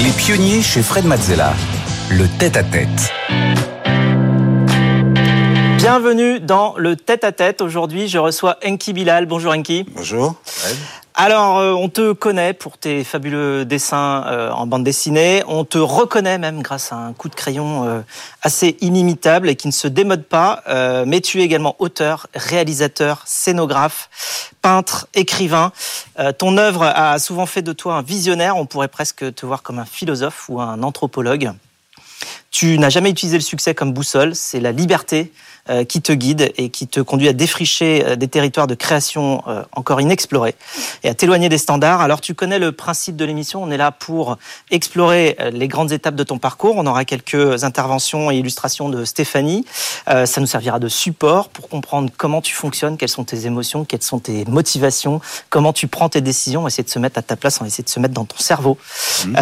Les pionniers chez Fred Mazzella. Le tête-à-tête. Bienvenue dans le tête-à-tête. Aujourd'hui, je reçois Enki Bilal. Bonjour Enki. Bonjour. Alors, euh, on te connaît pour tes fabuleux dessins euh, en bande dessinée. On te reconnaît même grâce à un coup de crayon euh, assez inimitable et qui ne se démode pas. mais tu es également auteur, réalisateur, scénographe, peintre, écrivain. ton œuvre a souvent fait de toi un visionnaire. On pourrait presque te voir comme un philosophe ou un anthropologue. Tu n'as jamais utilisé le succès comme boussole. C'est la liberté qui te guide et qui te conduit à défricher euh, des territoires de création euh, encore inexplorés et à t'éloigner des standards. Alors tu connais le principe de l'émission, on est là pour explorer les grandes étapes de ton parcours. On aura quelques interventions et illustrations de Stéphanie. Ça nous servira de support pour comprendre comment tu fonctionnes, quelles sont tes émotions, quelles sont tes motivations, comment tu prends tes décisions, essayer de se mettre à ta place, on essayer de se mettre dans ton cerveau mmh.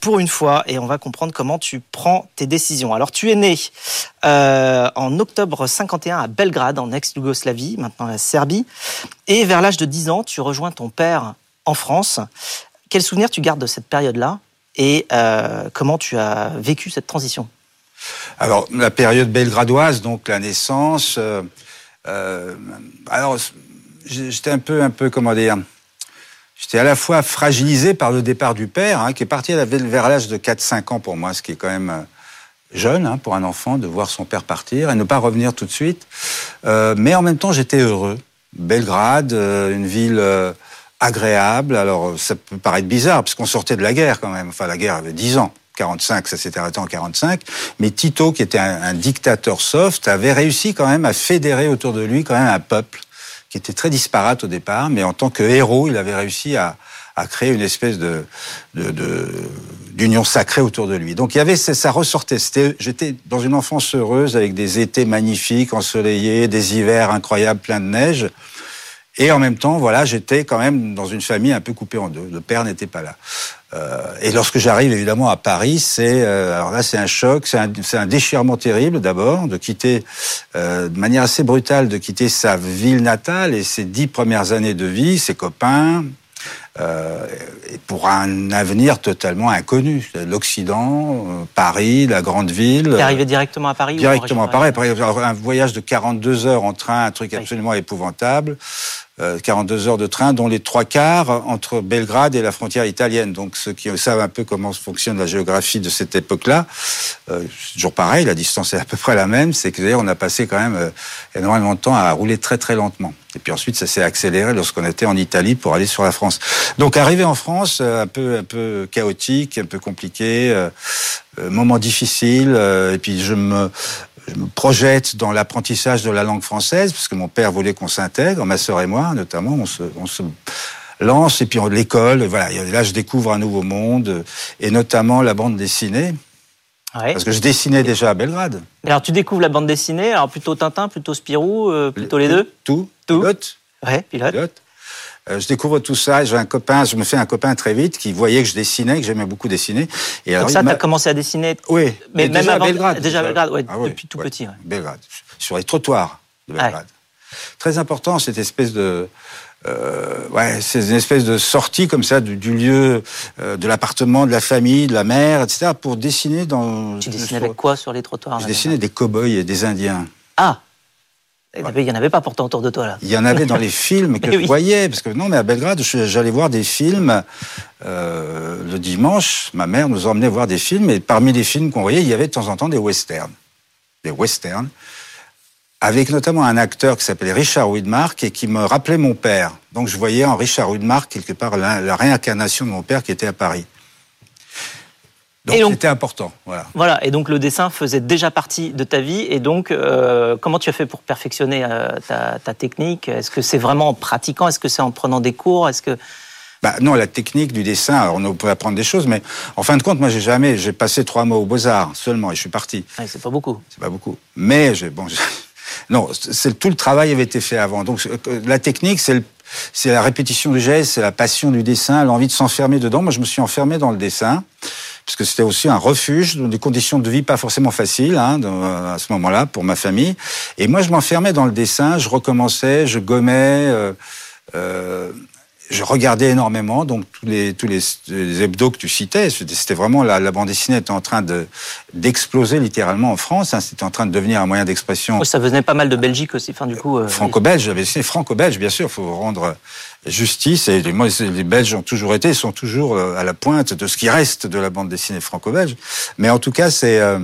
pour une fois et on va comprendre comment tu prends tes décisions. Alors tu es né en octobre 51 à Belgrade, en ex-Yougoslavie, maintenant la Serbie. Et vers l'âge de 10 ans, tu rejoins ton père en France. Quel souvenir tu gardes de cette période-là et euh, comment tu as vécu cette transition? Alors, la période belgradoise, donc la naissance. Euh, euh, alors, j'étais un peu, un peu, comment dire J'étais à la fois fragilisé par le départ du père, hein, qui est parti vers l'âge de 4-5 ans pour moi, ce qui est quand même jeune hein, pour un enfant de voir son père partir et ne pas revenir tout de suite. Euh, mais en même temps, j'étais heureux. Belgrade, euh, une ville euh, agréable. Alors, ça peut paraître bizarre, parce qu'on sortait de la guerre quand même. Enfin, la guerre avait 10 ans. 45, ça s'était arrêté en 45. Mais Tito, qui était un, dictateur soft, avait réussi quand même à fédérer autour de lui quand même un peuple qui était très disparate au départ, mais en tant que héros, il avait réussi à créer une espèce de, d'union sacrée autour de lui. Donc il y avait ça ressortait. J'étais dans une enfance heureuse avec des étés magnifiques, ensoleillés, des hivers incroyables, pleins de neige. Et en même temps, voilà, j'étais quand même dans une famille un peu coupée en deux. Le père n'était pas là. Euh, et lorsque j'arrive évidemment à Paris, c'est euh, alors là c'est un choc, c'est un, un, déchirement terrible d'abord de quitter euh, de manière assez brutale de quitter sa ville natale et ses dix premières années de vie, ses copains, euh, pour un avenir totalement inconnu. L'Occident, euh, Paris, la grande ville. T'es arrivé directement à Paris Directement à Paris. Un voyage de 42 heures en train, un truc absolument épouvantable. 42 euh, heures de train, dont les trois quarts entre Belgrade et la frontière italienne. Donc ceux qui savent un peu comment fonctionne la géographie de cette époque-là, euh, c'est toujours pareil, la distance est à peu près la même, c'est que d'ailleurs on a passé quand même euh, énormément de temps à rouler très très lentement. Et puis ensuite ça s'est accéléré lorsqu'on était en Italie pour aller sur la France. Donc arrivé en France, un peu un peu chaotique, un peu compliqué, moment difficile, et puis je me je me projette dans l'apprentissage de la langue française, parce que mon père voulait qu'on s'intègre, ma sœur et moi notamment, on se, on se lance, et puis l'école, voilà, là je découvre un nouveau monde, et notamment la bande dessinée. Parce que je dessinais déjà à Belgrade. Alors tu découvres la bande dessinée, alors plutôt Tintin, plutôt Spirou, euh, plutôt les, deux? Tout. Tout? Pilote. Ouais, pilote. pilote. Euh, je découvre tout ça. J'ai un copain, je me fais un copain très vite qui voyait que je dessinais, que j'aimais beaucoup dessiner. Et alors, Donc ça, tu as commencé à dessiner Oui. Mais, même déjà avant, à Belgrade. Déjà à Belgrade, ouais, ah depuis tout petit. Belgrade. Sur les trottoirs de Belgrade. Très important, cette espèce de... Euh, ouais, c'est une espèce de sortie comme ça du, lieu, euh, de l'appartement, de la famille, de la mère, etc. pour dessiner dans. Tu dessinais avec quoi sur les trottoirs Je dessinais des cow-boys et des Indiens. Ah il n'y en avait pas pourtant autour de toi là. Il y en avait dans les films que je voyais, parce que non, mais à Belgrade, j'allais voir des films euh, le dimanche. Ma mère nous emmenait voir des films, et parmi les films qu'on voyait, il y avait de temps en temps des westerns, des westerns, avec notamment un acteur qui s'appelait Richard Widmark et qui me rappelait mon père. Donc je voyais en Richard Widmark quelque part la réincarnation de mon père qui était à Paris. Donc c'était important, voilà. Voilà, et donc le dessin faisait déjà partie de ta vie. Et donc, euh, comment tu as fait pour perfectionner euh, ta, technique? Est-ce que c'est vraiment en pratiquant? Est-ce que c'est en prenant des cours? Est-ce que Bah non, la technique du dessin, alors on peut apprendre des choses, mais en fin de compte, moi j'ai jamais, j'ai passé trois mois aux Beaux-Arts seulement et je suis parti. Ouais, c'est pas beaucoup. C'est pas beaucoup. Mais j'ai, bon, non, c'est tout le travail avait été fait avant. Donc euh, la technique, c'est le- c'est la répétition du geste, c'est la passion du dessin, l'envie de s'enfermer dedans. Moi, je me suis enfermé dans le dessin parce que c'était aussi un refuge dans des conditions de vie pas forcément faciles hein, dans- à ce moment-là pour ma famille. Et moi, je m'enfermais dans le dessin, je recommençais, je gommais. euh, euh, je regardais énormément, donc tous les tous les, les hebdos que tu citais, c'était vraiment la, la bande dessinée était en train de d'exploser littéralement en France. hein, c'était en train de devenir un moyen d'expression Oui, ça venait pas mal de Belgique aussi. Enfin, du coup, euh, franco-belge. J'avais franco-belge, bien sûr. Il faut rendre justice. Et les, moi, les Belges ont toujours été, sont toujours euh, à la pointe de ce qui reste de la bande dessinée franco-belge. Mais en tout cas, c'est euh,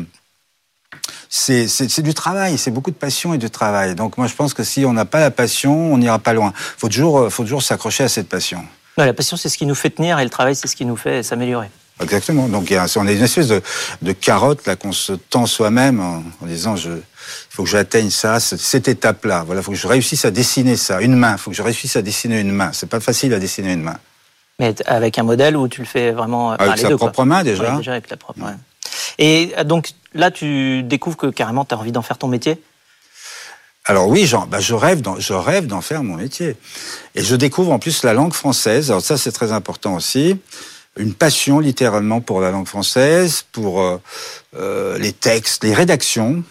c'est du travail, c'est beaucoup de passion et de travail. Donc moi, je pense que si on n'a pas la passion, on n'ira pas loin. Faut toujours, euh, faut toujours s'accrocher à cette passion. ouais, la passion, c'est ce qui nous fait tenir et le travail, c'est ce qui nous fait s'améliorer. Exactement. Donc on est une espèce de, de carotte là qu'on se tend soi-même en, en disant je, il faut que j'atteigne ça, cette, étape-là. Voilà, il faut que je réussisse à dessiner ça, une main. Il faut que je réussisse à dessiner une main. C'est pas facile à dessiner une main. Mais avec un modèle où tu le fais vraiment. euh, Avec enfin, les sa deux, quoi. propre main déjà. Ouais, déjà avec la propre. ouais. Et euh, donc là, tu découvres que carrément, tu as envie d'en faire ton métier? Alors oui, bah je rêve d'en, je rêve d'en faire mon métier. Et je découvre en plus la langue française. Alors ça, c'est très important aussi. Une passion littéralement pour la langue française, pour euh, euh, les textes, les rédactions,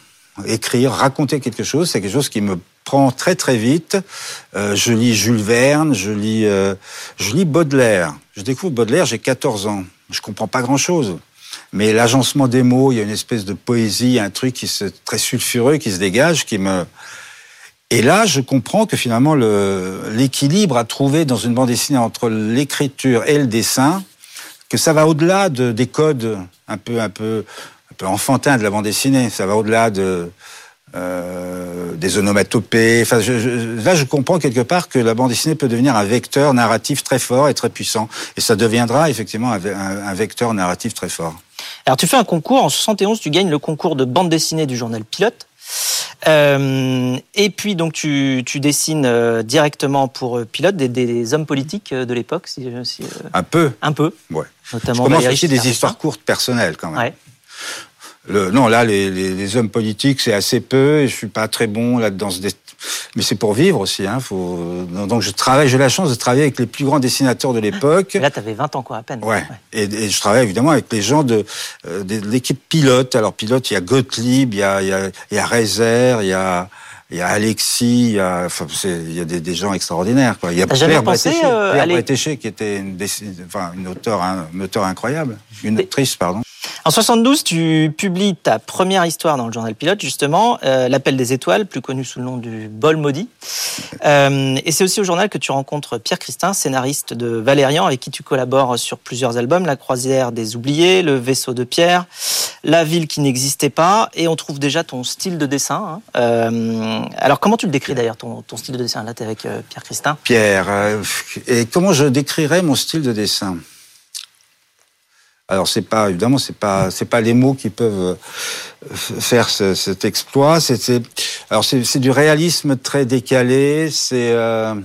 écrire, raconter quelque chose, c'est quelque chose qui me prend très très vite. Je lis Jules Verne, je lis, je lis Baudelaire. Je découvre Baudelaire, j'ai 14 ans. Je comprends pas grand chose. Mais l'agencement des mots, il y a une espèce de poésie, un truc qui se, très sulfureux qui se dégage, qui me, et là, je comprends que finalement, le- l'équilibre à trouver dans une bande dessinée entre l'écriture et le dessin, que ça va au-delà de, des codes un peu, un peu, enfantins de la bande dessinée. Ça va au-delà de euh, des onomatopées. Là, je comprends quelque part que la bande dessinée peut devenir un vecteur narratif très fort et très puissant. Et ça deviendra effectivement un, ve- un- un vecteur narratif très fort. Alors, tu fais un concours. En 71, tu gagnes le concours de bande dessinée du journal Pilote. Euh, et puis, donc, tu, tu dessines euh, directement pour euh, Pilote des, des hommes politiques de l'époque, si, si, Un peu, un peu, ouais. Je notamment. commence Valéry aussi des histoires courtes personnelles quand même. Ouais. Le, non, là, les, les, les hommes politiques, c'est assez peu, et je suis pas très bon là-dedans. Mais c'est pour vivre aussi. Hein, faut... Donc je travaille, j'ai la chance de travailler avec les plus grands dessinateurs de l'époque. Là, tu avais 20 ans, quoi, à peine. Ouais. Et, et je travaille évidemment avec les gens de, euh, de l'équipe pilote. Alors pilote, il y a Gottlieb, il y a, il y a, il y a Rezer, il y a, il y a Alexis, il y a, enfin, il y a des, des gens extraordinaires. Quoi. Il y a pensé, Bretéché, euh, aller- qui était une, enfin, une auteure, hein, une auteure incroyable, une autrice, pardon. En 72, tu publies ta première histoire dans le journal Pilote, justement, euh, L'Appel des étoiles, plus connu sous le nom du Bol maudit. Euh, et c'est aussi au journal que tu rencontres Pierre Christin, scénariste de Valérian, avec qui tu collabores sur plusieurs albums, La croisière des oubliés, Le vaisseau de Pierre, La ville qui n'existait pas, et on trouve déjà ton style de dessin. hein. Euh, alors comment tu le décris d'ailleurs, ton, ton style de dessin? Là, tu avec euh, Pierre Christin. Pierre, euh, et comment je décrirais mon style de dessin? Alors c'est pas évidemment c'est pas c'est pas les mots qui peuvent faire ce- cet exploit. C'est alors c'est du réalisme très décalé. C'est euh,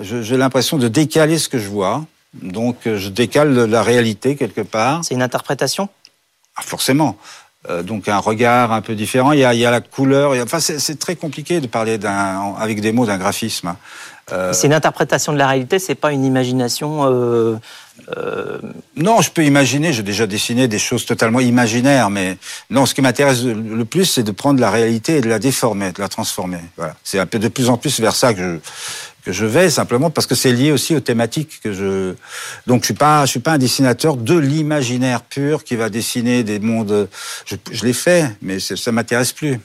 j'ai l'impression de décaler ce que je vois. Donc je décale la réalité quelque part. C'est une interprétation? Ah, forcément. Euh, donc un regard un peu différent. Il y a, il y a la couleur. il y a- enfin, c'est très compliqué de parler d'un avec des mots d'un graphisme. Euh, C'est une interprétation de la réalité, c'est pas une imagination. euh, Non, je peux imaginer, j'ai déjà dessiné des choses totalement imaginaires, mais non, ce qui m'intéresse le plus, c'est de prendre la réalité et de la déformer, de la transformer. Voilà. C'est un peu de plus en plus vers ça que je, je vais, simplement parce que c'est lié aussi aux thématiques que je. Donc, je suis pas, je suis pas un dessinateur de l'imaginaire pur qui va dessiner des mondes. Je, je l'ai fait, mais ça m'intéresse plus.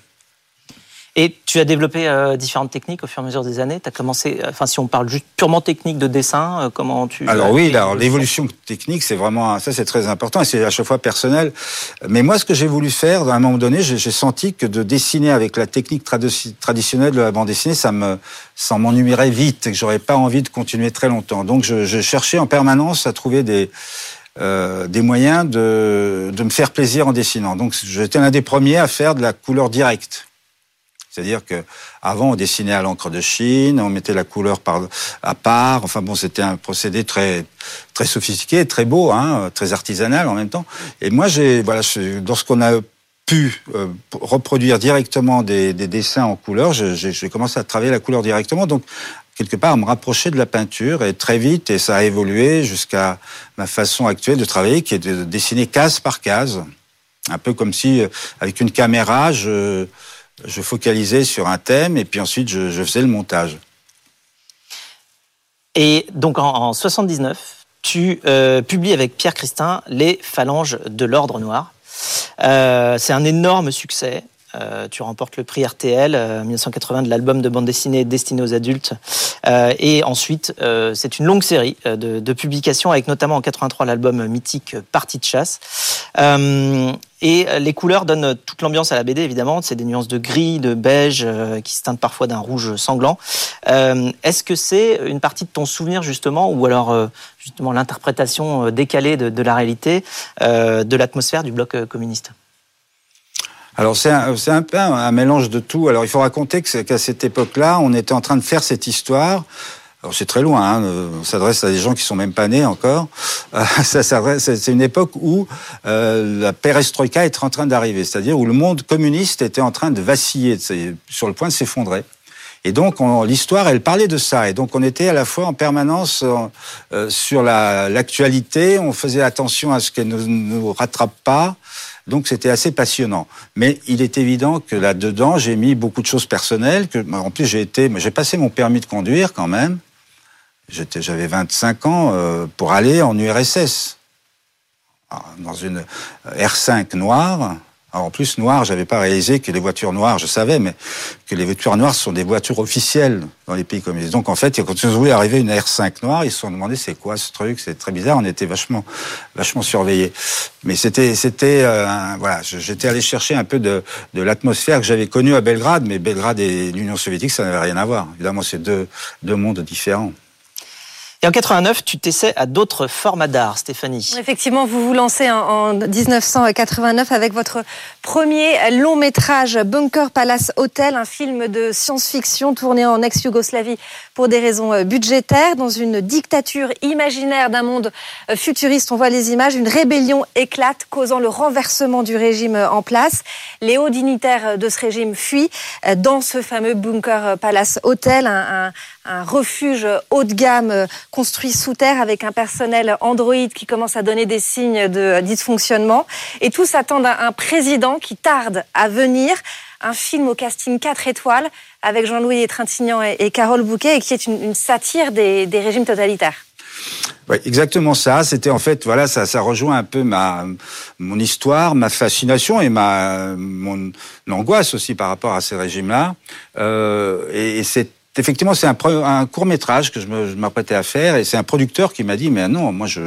Et tu as développé euh, différentes techniques au fur et à mesure des années? Tu as commencé, euh, enfin, si on parle juste purement technique de dessin, euh, comment tu. Alors oui, alors, l'évolution technique, c'est vraiment ça, c'est très important et c'est à chaque fois personnel. Mais moi, ce que j'ai voulu faire, à un moment donné, j'ai j'ai senti que de dessiner avec la technique tradi- traditionnelle de la bande dessinée, ça me, ça m'ennuierait vite et que j'aurais pas envie de continuer très longtemps. Donc, je, je cherchais en permanence à trouver des euh, des moyens de, de me faire plaisir en dessinant. Donc, j'étais l'un des premiers à faire de la couleur directe. C'est-à-dire que avant on dessinait à l'encre de Chine, on mettait la couleur à part. Enfin bon, c'était un procédé très très sophistiqué, très beau, hein, très artisanal en même temps. Et moi, voilà, lorsqu'on a pu euh, reproduire directement des, des, dessins en couleur, j'ai commencé à travailler la couleur directement. Donc quelque part à me rapprocher de la peinture et très vite et ça a évolué jusqu'à ma façon actuelle de travailler qui est de dessiner case par case un peu comme si euh, avec une caméra je je focalisais sur un thème et puis ensuite je, faisais le montage. Et donc en, en 79, tu euh, publies avec Pierre Christin Les Phalanges de l'Ordre Noir. Euh, c'est un énorme succès. Euh, tu remportes le prix RTL 1980 de l'album de bande dessinée destiné aux adultes. et ensuite, c'est une longue série de, de, publications avec notamment en 83 l'album mythique Partie de chasse. Et les couleurs donnent toute l'ambiance à la BD, évidemment. C'est des nuances de gris, de beige, euh, qui se teintent parfois d'un rouge sanglant. Euh, est-ce que c'est une partie de ton souvenir, justement, ou alors euh, justement l'interprétation décalée de, la réalité de l'atmosphère du bloc communiste? Alors c'est un, peu un mélange de tout. Alors il faut raconter qu'à cette époque-là, on était en train de faire cette histoire c'est très loin, hein, on s'adresse à des gens qui sont même pas nés encore. Euh, c'est une époque où euh, la perestroïka est en train d'arriver, c'est-à-dire où le monde communiste était en train de vaciller, sur le point de s'effondrer. Et donc, l'histoire, elle parlait de ça. Et donc, on était à la fois en permanence euh, sur l'actualité, on faisait attention à ce qu'elle ne nous rattrape pas. Donc, c'était assez passionnant. Mais il est évident que là-dedans, j'ai mis beaucoup de choses personnelles. En plus, j'ai passé mon permis de conduire quand même. J'avais 25 ans euh, pour aller en URSS, ah, dans une R5 noire. Alors en plus, noir, j'avais pas réalisé que les voitures noires, je savais, mais que les voitures noires sont des voitures officielles dans les pays communistes. Donc en fait, quand ils ont voulu arriver une R5 noire, ils se sont demandé c'est quoi ce truc, c'est très bizarre. On était vachement, vachement surveillés. Mais c'était, c'était, euh, voilà, j'étais allé chercher un peu de, l'atmosphère que j'avais connue à Belgrade, mais Belgrade et l'Union soviétique, ça n'avait rien à voir. Évidemment, c'est deux mondes différents. Et en 89, tu t'essaies à d'autres formats d'art, Stéphanie. Effectivement, vous vous lancez en 1989 avec votre premier long métrage Bunker Palace Hotel, un film de science-fiction tourné en ex-Yougoslavie pour des raisons euh, budgétaires. Dans une dictature imaginaire d'un monde euh, futuriste, on voit les images, une rébellion éclate, causant le renversement du régime euh, en place. Les hauts dignitaires de ce régime fuient dans ce fameux Bunker Palace Hotel, un, refuge haut de gamme euh, construit sous terre avec un personnel Android qui commence à donner des signes de dysfonctionnement. Et tous attendent un président qui tarde à venir. Un film au casting 4 étoiles avec Jean-Louis Trintignant et Carole Bouquet et qui est une, satire des, régimes totalitaires. Oui, exactement ça. C'était en fait, voilà, ça, ça rejoint un peu ma mon histoire, ma fascination et ma mon angoisse aussi par rapport à ces régimes-là. Euh, et c'est effectivement, c'est un, un, court métrage que je m'apprêtais à faire et c'est un producteur qui m'a dit mais non, moi je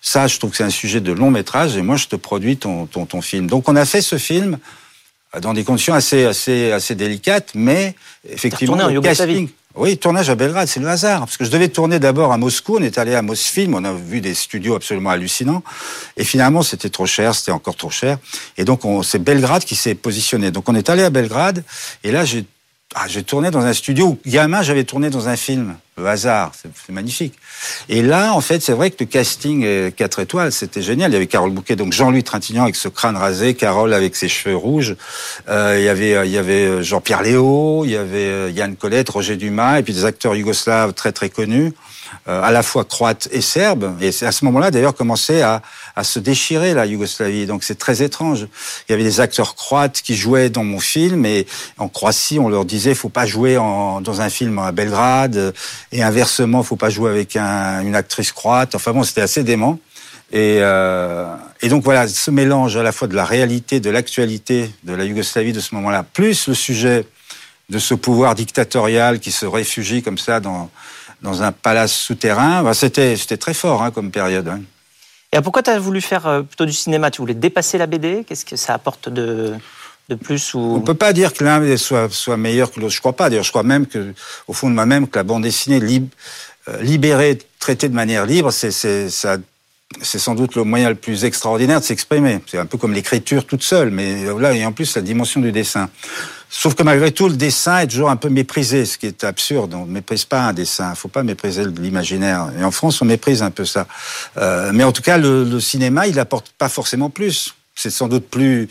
ça, je trouve que c'est un sujet de long métrage et moi je te produis ton, ton, ton film. Donc on a fait ce film dans des conditions assez assez assez délicates, mais effectivement le casting. Oui, tournage à Belgrade, c'est le hasard. Parce que je devais tourner d'abord à Moscou, on est allé à Mosfilm, on a vu des studios absolument hallucinants. Et finalement, c'était trop cher, c'était encore trop cher. Et donc, c'est Belgrade qui s'est positionné. Donc, on est allé à Belgrade, et là, j'ai ah, j'ai tourné dans un studio où, gamin, j'avais tourné dans un film. Le hasard, c'est magnifique. Et là, en fait, c'est vrai que le casting 4 étoiles, c'était génial. Il y avait Carole Bouquet, donc Jean-Louis Trintignant avec ce crâne rasé, Carole avec ses cheveux rouges. Euh, il y avait, il y avait Jean-Pierre Léo, il y avait Yann Colette, Roger Dumas, et puis des acteurs yougoslaves très très connus. Euh, à la fois croate et serbe. Et à ce moment-là, d'ailleurs, commençait à, à se déchirer la Yougoslavie. Donc c'est très étrange. Il y avait des acteurs croates qui jouaient dans mon film et en Croatie, on leur disait faut pas jouer dans un film à Belgrade et inversement, faut pas jouer avec un, une actrice croate. Enfin bon, c'était assez dément. Et, euh, et, donc voilà, ce mélange à la fois de la réalité, de l'actualité de la Yougoslavie de ce moment-là, plus le sujet de ce pouvoir dictatorial qui se réfugie comme ça dans, un palace souterrain. C'était, c'était très fort hein, comme période. Hein. Et pourquoi tu as voulu faire euh, plutôt du cinéma? Tu voulais dépasser la BD Qu'est-ce que ça apporte de, de plus ou... On peut pas dire que l'un soit, soit meilleur que l'autre. Je crois pas. D'ailleurs, je crois même que, au fond de moi-même, que la bande dessinée euh, libérée, traitée de manière libre, c'est, ça c'est sans doute le moyen le plus extraordinaire de s'exprimer. C'est un peu comme l'écriture toute seule, mais là, a en plus la dimension du dessin. Sauf que malgré tout, le dessin est toujours un peu méprisé, ce qui est absurde. On ne méprise pas un dessin. Il faut pas mépriser l'imaginaire. Et en France, on méprise un peu ça. Euh, mais en tout cas, le, cinéma, il apporte pas forcément plus. C'est sans doute plus,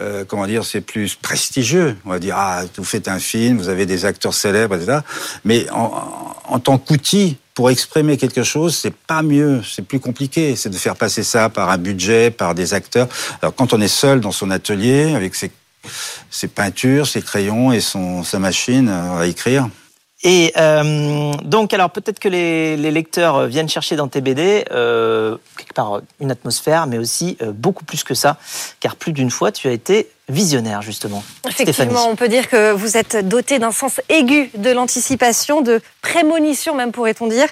euh, comment dire, c'est plus prestigieux. On va dire, ah, vous faites un film, vous avez des acteurs célèbres, etc. Mais en tant qu'outil pour exprimer quelque chose, c'est pas mieux, c'est plus compliqué. C'est de faire passer ça par un budget, par des acteurs. Alors quand on est seul dans son atelier avec ses peintures, ses crayons et son, sa machine à écrire. Et euh, donc, alors peut-être que les, lecteurs viennent chercher dans tes BD euh, quelque part une atmosphère, mais aussi euh, beaucoup plus que ça, car plus d'une fois tu as été visionnaire, justement. Effectivement, on peut dire que vous êtes doté d'un sens aigu de l'anticipation, de prémonition même, pourrait-on dire.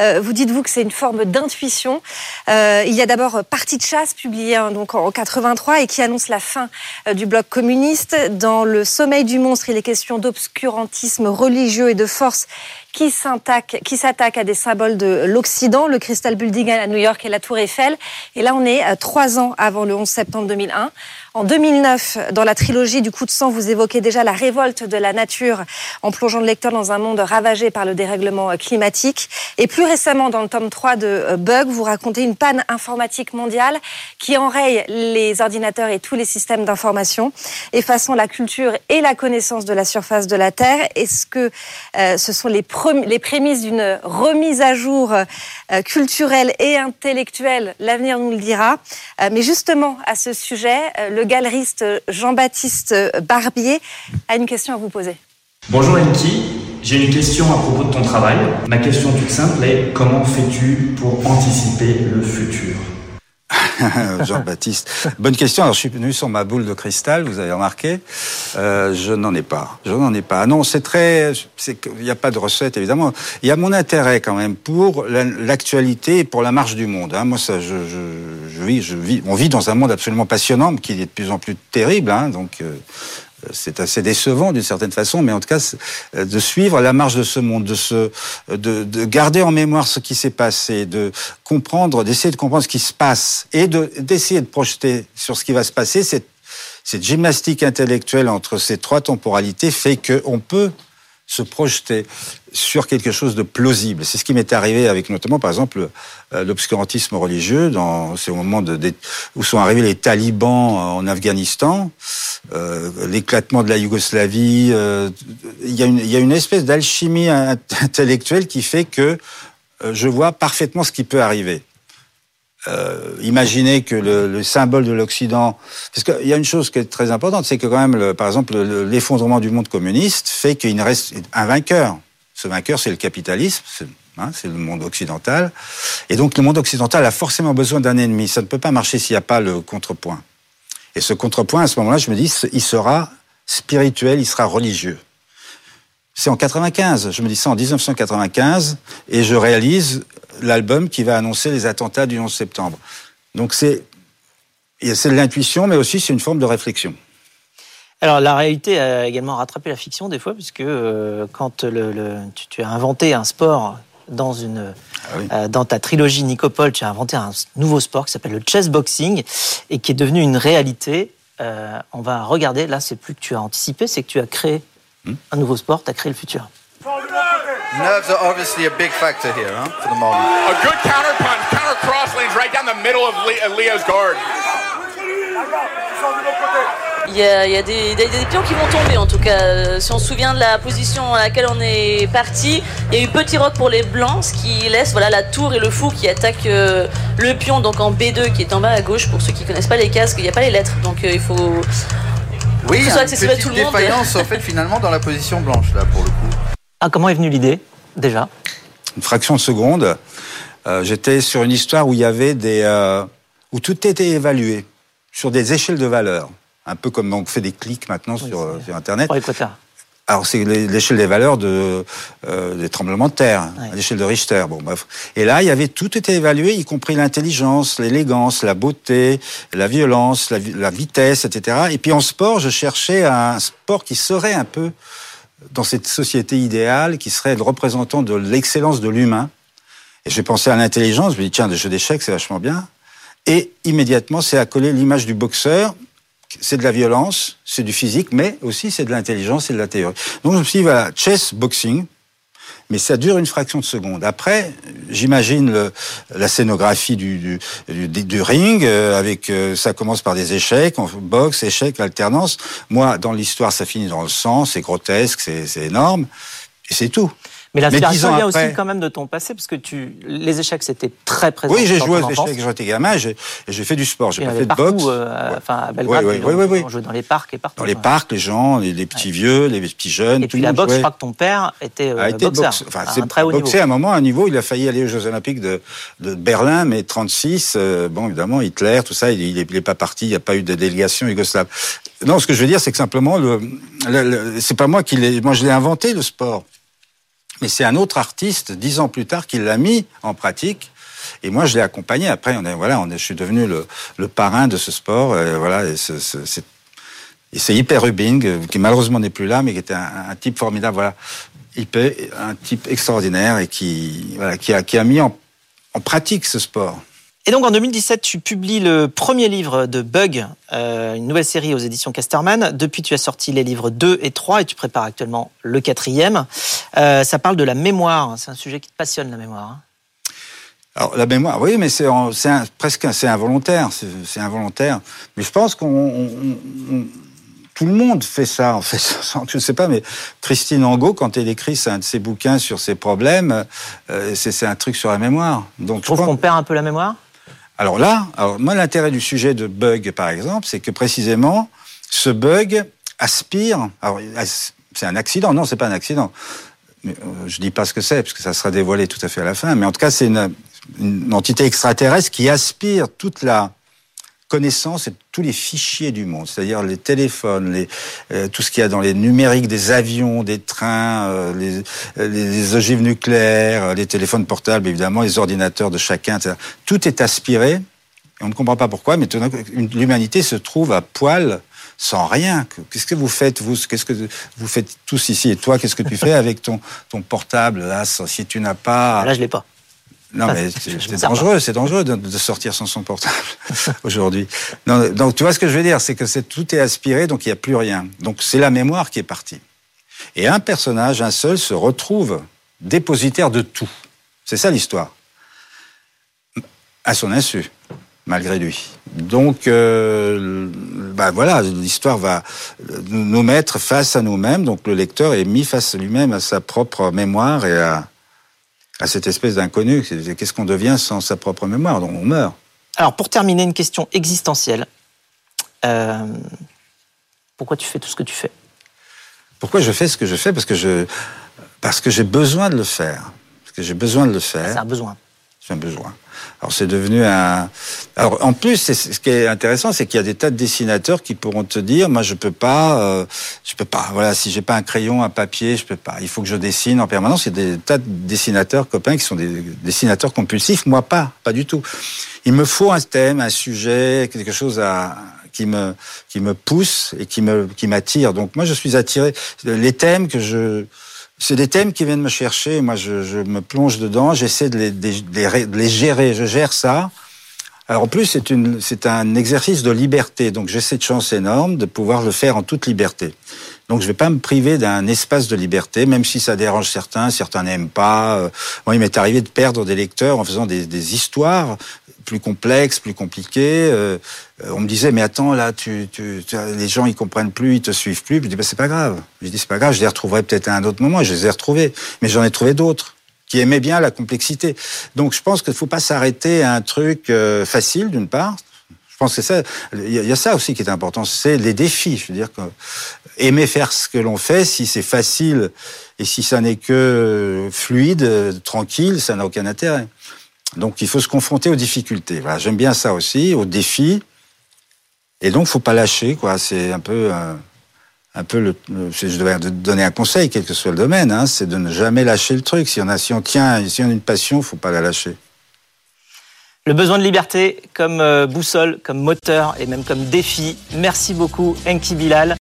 Euh, vous dites-vous que c'est une forme d'intuition. Euh, il y a d'abord Partie de chasse, publié hein, donc en 83, et qui annonce la fin euh, du bloc communiste. Dans Le sommeil du monstre, il est question d'obscurantisme religieux et de force qui s'attaque à des symboles de l'Occident, le Crystal Building à New York et la Tour Eiffel. Et là, on est trois ans avant le 11 septembre 2001. En 2009, dans la trilogie du coup de sang, vous évoquez déjà la révolte de la nature en plongeant le lecteur dans un monde ravagé par le dérèglement climatique. Et plus récemment, dans le tome 3 de euh, Bug, vous racontez une panne informatique mondiale qui enraye les ordinateurs et tous les systèmes d'information, effaçant la culture et la connaissance de la surface de la Terre. Est-ce que euh, ce sont les, les prémices d'une remise à jour euh, culturelle et intellectuelle L'avenir nous le dira. Euh, mais justement, à ce sujet, euh, le galeriste Jean-Baptiste Barbier a une question à vous poser. Bonjour Enki, j'ai une question à propos de ton travail. Ma question toute simple est comment fais-tu pour anticiper le futur? Jean-Baptiste. Bonne question. Alors, je suis venu sur ma boule de cristal, vous avez remarqué. Euh, je n'en ai pas. Je n'en ai pas. Non, c'est très. Il n'y a pas de recette, évidemment. Il y a mon intérêt quand même pour l'actualité et pour la marche du monde. Hein. Moi, ça, je, je vis. On vit dans un monde absolument passionnant, qui est de plus en plus terrible. Hein. Donc, euh, c'est assez décevant d'une certaine façon, mais en tout cas, euh, de suivre la marche de ce monde, de, se, de, de garder en mémoire ce qui s'est passé, de comprendre, d'essayer de comprendre ce qui se passe et d'essayer de, projeter sur ce qui va se passer. Cette, cette gymnastique intellectuelle entre ces trois temporalités fait qu'on peut se projeter sur quelque chose de plausible. C'est ce qui m'est arrivé avec notamment, par exemple, euh, l'obscurantisme religieux. C'est au moment où sont arrivés les talibans en Afghanistan, euh, l'éclatement de la Yougoslavie. Euh, il, y a une, espèce d'alchimie intellectuelle qui fait que je vois parfaitement ce qui peut arriver. Euh, imaginez que le, le symbole de l'Occident, parce qu'il y a une chose qui est très importante, c'est que quand même, le, par exemple, l'effondrement du monde communiste fait qu'il reste un vainqueur. Ce vainqueur, c'est le capitalisme, c'est hein, le monde occidental. Et donc le monde occidental a forcément besoin d'un ennemi. Ça ne peut pas marcher s'il n'y a pas le contrepoint. Et ce contrepoint, à ce moment-là, je me dis, il sera spirituel, il sera religieux. C'est en 95, je me dis ça en 1995, et je réalise l'album qui va annoncer les attentats du 11 septembre. Donc c'est c'est de l'intuition, mais aussi c'est une forme de réflexion. Alors la réalité a également rattrapé la fiction des fois, puisque euh, quand le, le, tu, tu, as inventé un sport dans une ah oui. euh, dans ta trilogie Nicopole, tu as inventé un nouveau sport qui s'appelle le chess boxing et qui est devenu une réalité. Euh, on va regarder. Là, c'est plus que tu as anticipé, c'est que tu as créé? Un nouveau sport. Tu as créé le futur. Nerves are obviously a big factor here, huh, for the moment. A good counter punch, counter cross lanes right down the middle of Leo's guard. Il y, a, il y a, des, des, des, pions qui vont tomber en tout cas. Si on se souvient de la position à laquelle on est parti, il y a eu petit rock pour les blancs, ce qui laisse voilà, la tour et le fou qui attaquent euh, le pion donc en B2 qui est en bas à gauche. Pour ceux qui connaissent pas les casques, il n'y a pas les lettres, donc euh, il faut. Oui, il y a une petite défaillance en fait finalement dans la position blanche là pour le coup. Ah, comment est venue l'idée déjà? Une fraction de seconde. Euh, J'étais sur une histoire où il y avait des euh, où tout était évalué sur des échelles de valeur, un peu comme on fait des clics maintenant oui, sur, sur Internet. Alors c'est l'échelle des valeurs de, euh, des tremblements de terre, ouais. l'échelle de Richter. Bon, bref. Et là, il y avait tout était évalué, y compris l'intelligence, l'élégance, la beauté, la violence, la, la, vitesse, etc. Et puis en sport, je cherchais un sport qui serait un peu dans cette société idéale, qui serait le représentant de l'excellence de l'humain Et j'ai pensé à l'intelligence, je me dis, tiens, des jeux d'échecs, c'est vachement bien. Et immédiatement, c'est à coller l'image du boxeur. C'est de la violence, c'est du physique, mais aussi c'est de l'intelligence et de la théorie. Donc je me suis dit, voilà, chess, boxing, mais ça dure une fraction de seconde. Après, j'imagine la scénographie du, du, du, ring, euh, avec euh, ça commence par des échecs, on boxe, échecs, alternance. Moi, dans l'histoire, ça finit dans le sang, c'est grotesque, c'est énorme, et c'est tout. Mais l'inspiration vient aussi quand même de ton passé, parce que tu, les échecs, c'était très présent. Oui, j'ai joué aux échecs quand j'étais gamin, j'ai fait du sport, j'ai pas fait de boxe. Euh, enfin, à Belgrade, on jouait dans les parcs et partout. Dans les parcs, les gens, les, petits vieux, les petits jeunes. Et puis la boxe, je crois que ton père était, euh, a boxeur, un très haut boxé à un moment, à un niveau, il a failli aller aux Jeux Olympiques de, Berlin, mais 36, euh, bon, évidemment, Hitler, tout ça, il, il, est, pas parti, il n'y a pas eu de délégation yougoslave. Non, ce que je veux dire, c'est que simplement, le, le c'est pas moi qui l'ai, moi je l'ai inventé le sport mais c'est un autre artiste, dix ans plus tard, qui l'a mis en pratique. Et moi, je l'ai accompagné. Après, on est, voilà, je suis devenu le, parrain de ce sport. Et voilà, c'est hyper Rubing, qui malheureusement n'est plus là, mais qui était un, type formidable. Voilà, hyper, un type extraordinaire et qui, qui a, qui a mis en pratique ce sport. Et donc en 2017, tu publies le premier livre de Bug, euh, une nouvelle série aux éditions Casterman. Depuis, tu as sorti les livres 2 et 3 et tu prépares actuellement le quatrième. Euh, ça parle de la mémoire. C'est un sujet qui te passionne, la mémoire. Hein. Alors la mémoire, oui, mais c'est presque c'est involontaire, c'est involontaire. Mais je pense qu'on tout le monde fait ça, en fait. Je ne sais pas, mais Christine Angot, quand elle écrit un de ses bouquins sur ses problèmes, euh, c'est un truc sur la mémoire. Donc, tu trouves qu'on perd un peu la mémoire? Alors là, alors moi l'intérêt du sujet de bug par exemple, c'est que précisément ce bug aspire. Alors c'est un accident, non, c'est pas un accident. Euh, je dis pas ce que c'est parce que ça sera dévoilé tout à fait à la fin. Mais en tout cas, c'est une, une entité extraterrestre qui aspire toute la connaissance et tous les fichiers du monde, c'est-à-dire les téléphones, euh, tout ce qu'il y a dans les numériques des avions, des trains, euh, les, ogives nucléaires, les téléphones portables, évidemment, les ordinateurs de chacun, etc. Tout est aspiré. Et on ne comprend pas pourquoi, mais l'humanité se trouve à poil sans rien. Qu'est-ce que vous faites, vous? Qu'est-ce que vous faites tous ici? Et toi, qu'est-ce que tu fais avec ton, ton portable? Là, si tu n'as pas... Là, je l'ai pas. Non, mais c'est dangereux, c'est dangereux de, sortir sans son portable aujourd'hui. Donc, tu vois ce que je veux dire, c'est que tout est aspiré, donc il n'y a plus rien. Donc, c'est la mémoire qui est partie. Et un personnage, un seul, se retrouve dépositaire de tout. C'est ça l'histoire. À son insu, malgré lui. Donc, euh, bah voilà, l'histoire va nous mettre face à nous-mêmes. Donc, le lecteur est mis face à lui-même, à sa propre mémoire et à, à cette espèce d'inconnu. Qu'est-ce qu'on devient sans sa propre mémoire Donc on meurt. Alors pour terminer, une question existentielle. Euh, pourquoi tu fais tout ce que tu fais? Pourquoi je fais ce que je fais? Parce que je parce que j'ai besoin de le faire. Parce que j'ai besoin de le faire. C'est un besoin. C'est un besoin. Alors c'est devenu un. Alors en plus, ce qui est intéressant, c'est qu'il y a des tas de dessinateurs qui pourront te dire, moi je peux pas, euh, je peux pas. Voilà, si j'ai pas un crayon, un papier, je peux pas. Il faut que je dessine en permanence. Il y a des tas de dessinateurs copains qui sont des dessinateurs compulsifs. Moi pas, pas du tout. Il me faut un thème, un sujet, quelque chose à qui me qui me pousse et qui me qui m'attire. Donc moi je suis attiré. Les thèmes que je c'est des thèmes qui viennent me chercher. Moi, je, me plonge dedans. J'essaie de les, gérer. Je gère ça. Alors en plus, c'est c'est un exercice de liberté. Donc j'ai cette chance énorme de pouvoir le faire en toute liberté. Donc je vais pas me priver d'un espace de liberté, même si ça dérange certains, certains n'aiment pas. Euh, moi, il m'est arrivé de perdre des lecteurs en faisant des, des histoires plus complexe, plus compliqué. Euh, on me disait, mais attends, là, les gens, ils comprennent plus, ils te suivent plus. Je dis, bah, c'est pas grave. Je dis, c'est pas grave, je les retrouverai peut-être à un autre moment. Je les ai retrouvés. Mais j'en ai trouvé d'autres qui aimaient bien la complexité. Donc, je pense qu'il ne faut pas s'arrêter à un truc euh, facile, d'une part. Je pense que ça, il y, a ça aussi qui est important, c'est les défis. Je veux dire aimer faire ce que l'on fait, si c'est facile et si ça n'est que fluide, tranquille, ça n'a aucun intérêt. Donc il faut se confronter aux difficultés. Voilà, j'aime bien ça aussi, aux défis. Et donc faut pas lâcher, quoi. C'est un peu, euh, un peu le, je devais donner un conseil, quel que soit le domaine, hein, c'est de ne jamais lâcher le truc. Si on a, si on tient, si on a une passion, faut pas la lâcher. Le besoin de liberté comme euh, boussole, comme moteur et même comme défi. Merci beaucoup, Enki Bilal.